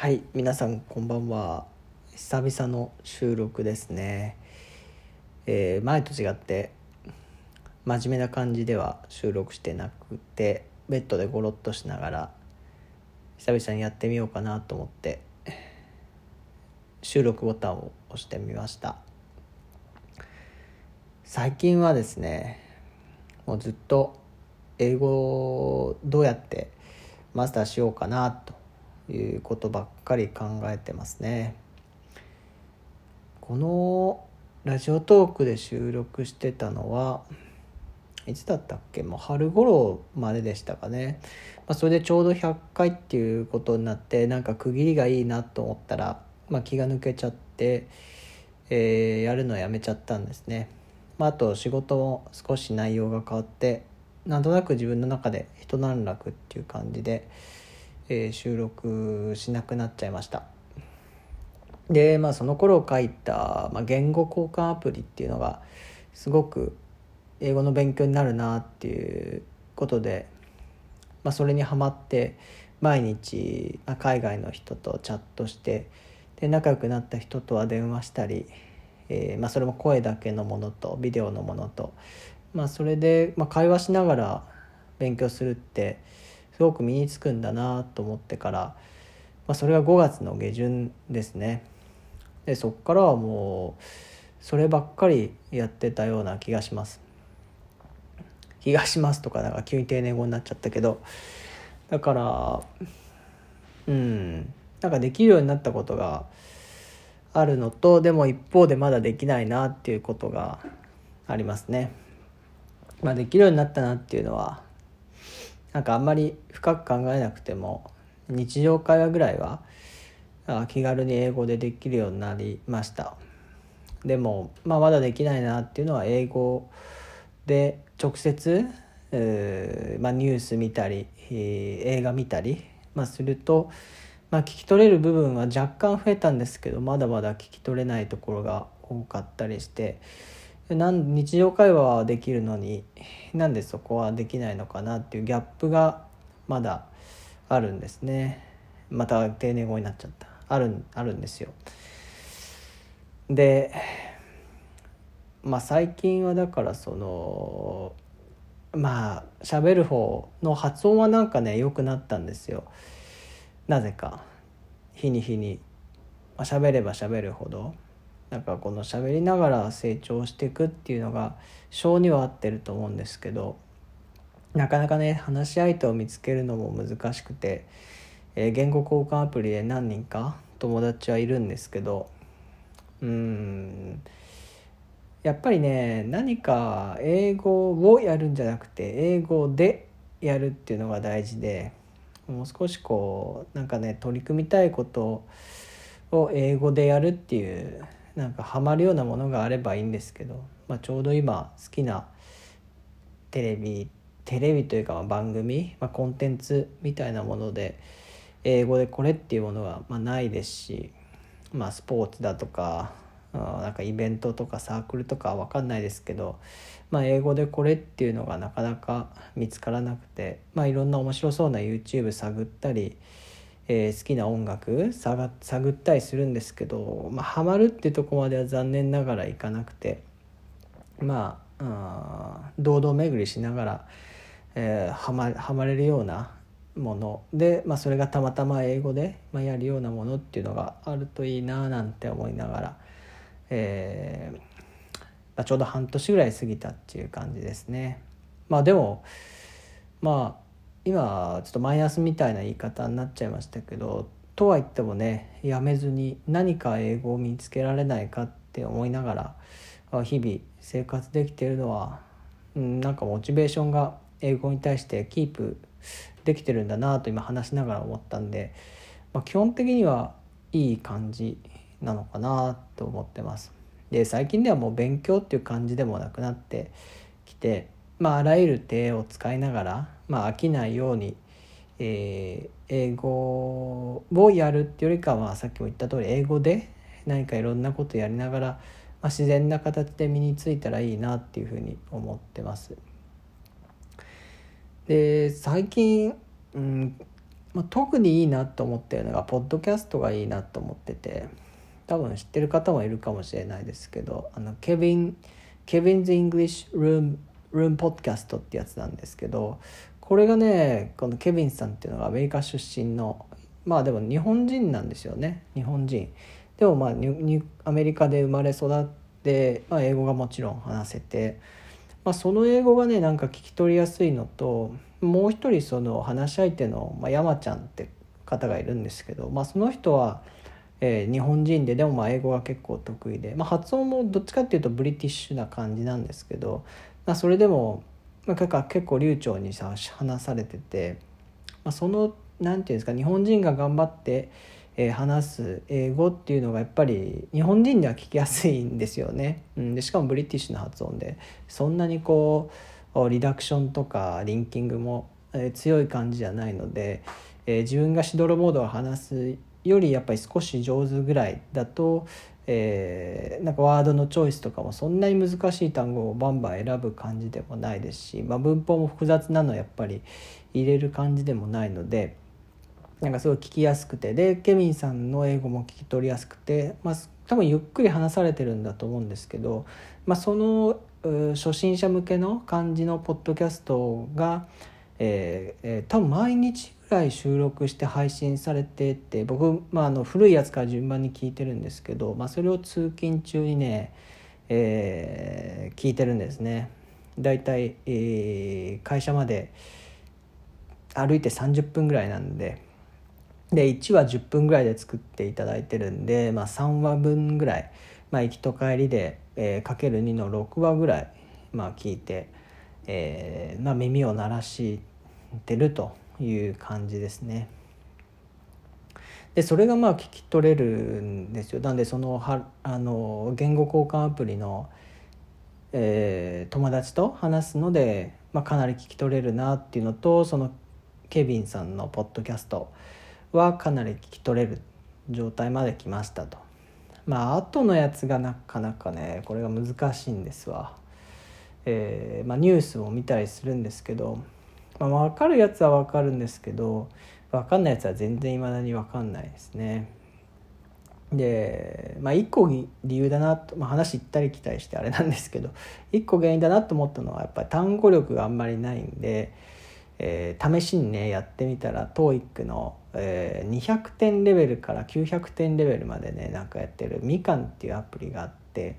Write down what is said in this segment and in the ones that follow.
はい皆さんこんばんは。久々の収録ですね、えー、前と違って真面目な感じでは収録してなくてベッドでゴロッとしながら久々にやってみようかなと思って収録ボタンを押してみました。最近はですねもうずっと英語をどうやってマスターしようかなということばっかり考えてますね。このラジオトークで収録してたのはいつだったっけ？もう春頃まででしたかね、まあ、それでちょうど100回っていうことになってなんか区切りがいいなと思ったら、まあ、気が抜けちゃって、えー、やるのやめちゃったんですね、まあ、あと仕事も少し内容が変わってなんとなく自分の中で一段落っていう感じで、えー、収録しなくなっちゃいました。でまあその頃書いた、まあ、言語交換アプリっていうのがすごく英語の勉強になるなっていうことで、まあ、それにはまって毎日、まあ、海外の人とチャットしてで仲良くなった人とは電話したり、えーまあ、それも声だけのものとビデオのものと、まあ、それで、ま、会話しながら勉強するってすごく身につくんだなと思ってから、まあ、それが5月の下旬ですねでそっからはもうそればっかりやってたような気がします気がしますとかなんか急に丁寧語になっちゃったけどだからうんなんかできるようになったことがあるのとでも一方でまだできないなっていうことがありますね。まあ、できるようになったなっていうのはなんかあんまり深く考えなくても日常会話ぐらいは気軽に英語でできるようになりました。でも、まあ、まだできないなっていうのは英語で直接、まあ、ニュース見たり、映画見たり、まあ、すると、まあ、聞き取れる部分は若干増えたんですけどまだまだ聞き取れないところが多かったりしてなん日常会話はできるのになんでそこはできないのかなっていうギャップがまだあるんですね。また丁寧語になっちゃった。あるあるんですよ。でまあ最近はだからそのまあ喋る方の発音はなんかね良くなったんですよ。なぜか。日に日に、喋れば喋るほど。なんかこの喋りながら成長していくっていうのが性には合ってると思うんですけどなかなかね話し相手を見つけるのも難しくて、えー、言語交換アプリで何人か友達はいるんですけどうんやっぱりね何か英語をやるんじゃなくて英語でやるっていうのが大事でもう少しこうなんかね取り組みたいことを英語でやるっていうなんかハマるようなものがあればいいんですけど、まあ、ちょうど今好きなテレビテレビというか番組、まあ、コンテンツみたいなもので英語でこれっていうものはまないですし、まあ、スポーツだとかなんかイベントとかサークルとか分かんないですけど、まあ、英語でこれっていうのがなかなか見つからなくて、まあ、いろんな面白そうな YouTube 探ったりえー、好きな音楽探ったりするんですけど、まあ、ハマるってとこまでは残念ながらいかなくてまあ堂々巡りしながら、えー、はまはまれるようなもので、まあ、それがたまたま英語で、まあ、やるようなものっていうのがあるといいななんて思いながら、えーまあ、ちょうど半年ぐらい過ぎたっていう感じですね。まあ、でもまあ今ちょっとマイナスみたいな言い方になっちゃいましたけどとは言ってもねやめずに何か英語を見つけられないかって思いながら日々生活できているのは、うん、なんかモチベーションが英語に対してキープできてるんだなと今話しながら思ったんで、まあ、基本的にはいい感じなのかなと思ってます。で最近ではもう勉強っていう感じでもなくなってきてまあ、あらゆる手を使いながら、まあ、飽きないように、えー、英語をやるってよりかはさっきも言った通り英語で何かいろんなことやりながら、まあ、自然な形で身についたらいいなっていうふうに思ってます。で最近、うんまあ、特にいいなと思ってるのがポッドキャストがいいなと思ってて多分知ってる方もいるかもしれないですけどあのケビン Kevin's English Room Room Podcast ってやつなんですけどこれがねこのケビンさんっていうのがアメリカ出身のまあでも日本人なんですよね。日本人。でもまあアメリカで生まれ育って、まあ、英語がもちろん話せて、まあ、その英語がねなんか聞き取りやすいのともう一人その話し相手の、まあ、山ちゃんって方がいるんですけど、まあ、その人は、えー、日本人ででもまあ英語が結構得意で、まあ、発音もどっちかっていうとブリティッシュな感じなんですけど、まあ、それでも、まあ、結構流暢にさ話されてて、まあ、その何て言うんですか日本人が頑張って、えー、話す英語っていうのがやっぱり日本人では聞きやすいんですよね。うん、でしかもブリティッシュな発音でそんなにこうリダクションとかリンキングも、えー、強い感じじゃないので、えー、自分がしどろモードを話すよりやっぱり少し上手ぐらいだと、えー、なんかワードのチョイスとかもそんなに難しい単語をバンバン選ぶ感じでもないですし、まあ、文法も複雑なのやっぱり入れる感じでもないので。なんかすごい聞きやすくてでケビンさんの英語も聞き取りやすくて、まあ、多分ゆっくり話されてるんだと思うんですけど、まあ、その初心者向けの感じのポッドキャストが、えーえー、多分毎日ぐらい収録して配信されてって僕、まあ、あの古いやつから順番に聞いてるんですけど、まあ、それを通勤中にね、えー、聞いてるんですね。だいたい、えー、会社まで歩いて30分ぐらいなんで。で1話10分ぐらいで作っていただいてるんで、まあ、3話分ぐらい、まあ、行きと帰りで、えー、かける2の6話ぐらい、まあ、聞いて、えーまあ、耳を鳴らしてるという感じですね。でそれがまあ聞き取れるんですよ。なんでそのはあの言語交換アプリの、えー、友達と話すので、まあ、かなり聞き取れるなっていうのとそのケビンさんのポッドキャストはかなり聞き取れる状態まで来ましたと。まあ後のやつがなかなかねこれが難しいんですわ。えー、まあ、ニュースも見たりするんですけど、まあ、分かるやつは分かるんですけど分かんないやつは全然いまだに分かんないですね。でまあ一個理由だなと、まあ、話行ったり来たりしてあれなんですけど一個原因だなと思ったのはやっぱり単語力があんまりないんでえー、試しにねやってみたら TOEIC の、えー、200点レベルから900点レベルまでねなんかやってるみかんっていうアプリがあって、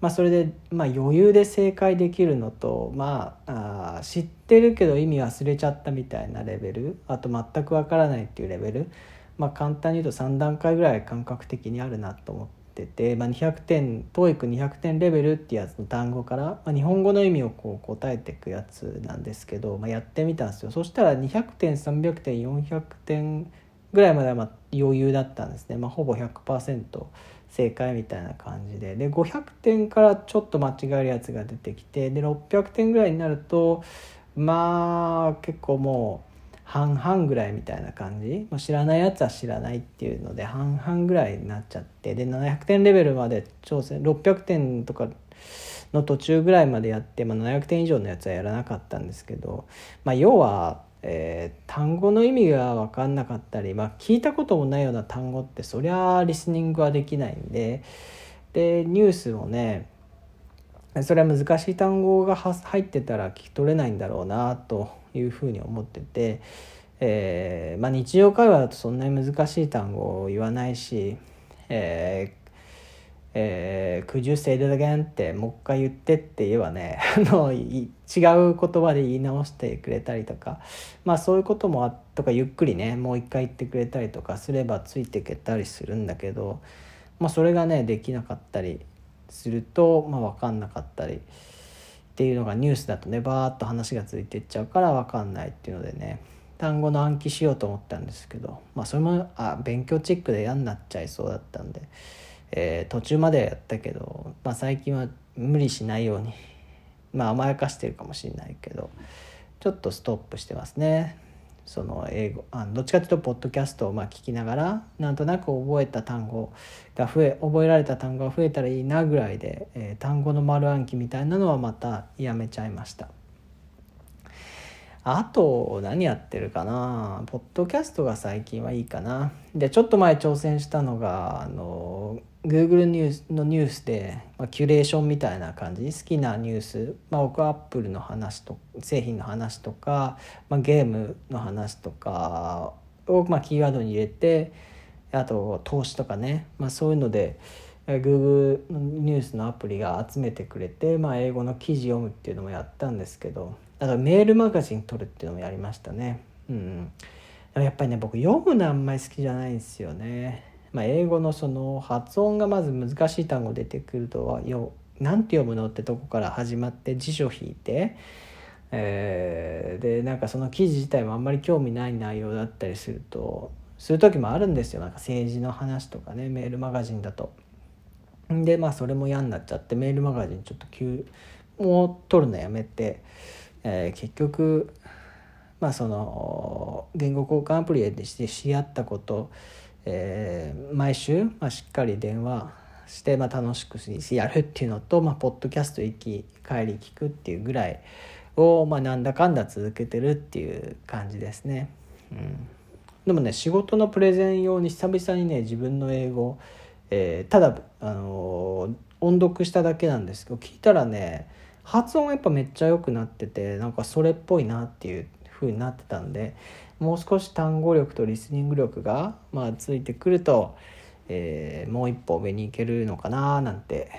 まあ、それで、まあ、余裕で正解できるのと、まあ、あ知ってるけど意味忘れちゃったみたいなレベルあと全くわからないっていうレベル、まあ、簡単に言うと3段階ぐらい感覚的にあるなと思って。てて、まあ、200点 TOEIC200 点レベルっていうやつの単語から、まあ、日本語の意味をこう答えていくやつなんですけど、まあ、やってみたんですよそしたら200点300点400点ぐらいまではまあ余裕だったんですね、まあ、ほぼ100%正解みたいな感じで。で500点からちょっと間違えるやつが出てきてで600点ぐらいになるとまあ結構もう半々ぐらいみたいな感じ、まあ、知らないやつは知らないっていうので半々ぐらいになっちゃってで700点レベルまで挑戦600点とかの途中ぐらいまでやって、まあ、700点以上のやつはやらなかったんですけど、まあ、要は、えー、単語の意味が分かんなかったり、まあ、聞いたこともないような単語ってそりゃリスニングはできないんででニュースもねそれは難しい単語が入ってたら聞き取れないんだろうなというふうに思ってて、えーまあ、日常会話だとそんなに難しい単語を言わないし「ええー、Could you say that again?」ってもう一回言ってって言えばね 違う言葉で言い直してくれたりとか、まあ、そういうこともあとかゆっくりねもう一回言ってくれたりとかすればついていけたりするんだけど、まあ、それがねできなかったりすると、まあ、分かんなかったりっていうのがニュースだとねバーッと話がついていっちゃうから分かんないっていうのでね単語の暗記しようと思ったんですけど、まあ、それもあ勉強チェックで嫌になっちゃいそうだったんで、えー、途中までやったけど、まあ、最近は無理しないように まあ甘やかしてるかもしれないけどちょっとストップしてますね。その英語あどっちかというとポッドキャストをまあ聞きながらなんとなく覚えた単語が増え覚えられた単語が増えたらいいなぐらいで、えー、単語の丸暗記みたいなのはまたやめちゃいました。あと何やってるかな？ポッドキャストが最近はいいかな。でちょっと前挑戦したのがあの Google ニュースのニュースで、まあ、キュレーションみたいな感じ？好きなニュース、まあ、僕はアップルの話と製品の話とか、まあ、ゲームの話とかを、まあ、キーワードに入れてあと投資とかね、まあ、そういうので Google ニュースのアプリが集めてくれて、まあ、英語の記事読むっていうのもやったんですけどあとメールマガジン撮るっていうのもやりましたね。うん、でもやっぱりね僕読むのあんまり好きじゃないんですよね、まあ、英語のその発音がまず難しい単語出てくるとはよなんて読むのってとこから始まって辞書引いてえー、でなんかその記事自体もあんまり興味ない内容だったりするとする時もあるんですよ。なんか政治の話とかねメールマガジンだと。でまあそれも嫌になっちゃってメールマガジンちょっと急もう取るのやめて、えー、結局まあその言語交換アプリでして知り合ったこと、えー、毎週、まあ、しっかり電話して、まあ、楽しくやるっていうのと、まあ、ポッドキャスト行き帰り聞くっていうぐらいを、まあ、なんだかんだ続けてるっていう感じですね。うん、でもね仕事のプレゼン用に久々にね自分の英語、えー、ただ、あの、音読しただけなんですけど聞いたらね発音やっぱめっちゃ良くなっててなんかそれっぽいなっていう風になってたんでもう少し単語力とリスニング力が、まあ、ついてくると、えー、もう一歩上に行けるのかななんて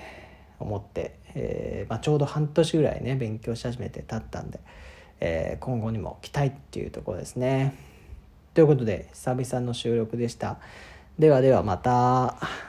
思って、えーまあ、ちょうど半年ぐらいね勉強し始めて経ったんで、えー、今後にも期待っていうところですね。ということで久々の収録でした。ではではまた。